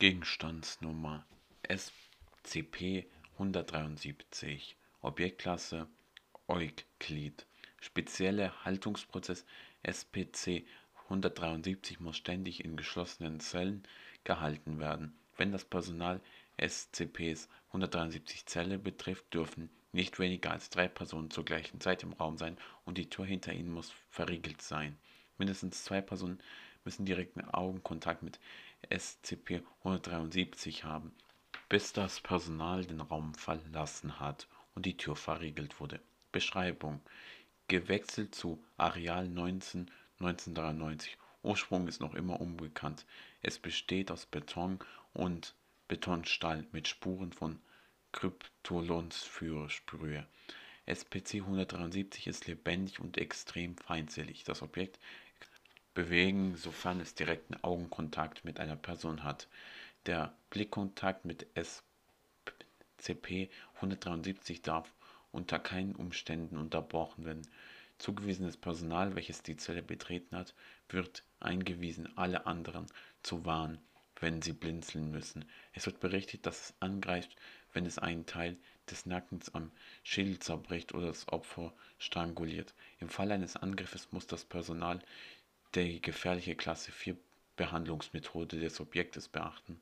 Gegenstandsnummer SCP-173 Objektklasse Euklid Spezielle Haltungsprozess SPC-173 muss ständig in geschlossenen Zellen gehalten werden. Wenn das Personal SCPs-173 Zelle betrifft, dürfen nicht weniger als drei Personen zur gleichen Zeit im Raum sein und die Tür hinter ihnen muss verriegelt sein. Mindestens zwei Personen müssen direkten Augenkontakt mit SCP-173 haben, bis das Personal den Raum verlassen hat und die Tür verriegelt wurde. Beschreibung: Gewechselt zu Areal 19 1993. Ursprung ist noch immer unbekannt. Es besteht aus Beton und Betonstahl mit Spuren von Kryptolonsphäre. SPC-173 ist lebendig und extrem feindselig. Das Objekt bewegen, sofern es direkten Augenkontakt mit einer Person hat. Der Blickkontakt mit SCP-173 darf unter keinen Umständen unterbrochen werden. Zugewiesenes Personal, welches die Zelle betreten hat, wird eingewiesen, alle anderen zu warnen, wenn sie blinzeln müssen. Es wird berichtet, dass es angreift, wenn es einen Teil des Nackens am Schädel zerbricht oder das Opfer stranguliert. Im Fall eines Angriffes muss das Personal die gefährliche Klasse 4 Behandlungsmethode des Objektes beachten.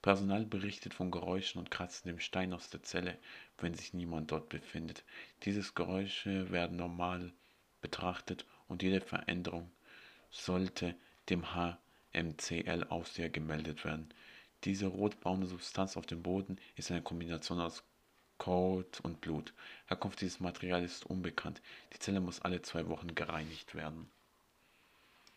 Personal berichtet von Geräuschen und kratzendem Stein aus der Zelle, wenn sich niemand dort befindet. Diese Geräusche werden normal betrachtet und jede Veränderung sollte dem HMCL-Aufseher gemeldet werden. Diese rotbraune Substanz auf dem Boden ist eine Kombination aus Kot und Blut. Herkunft dieses Materials ist unbekannt. Die Zelle muss alle zwei Wochen gereinigt werden.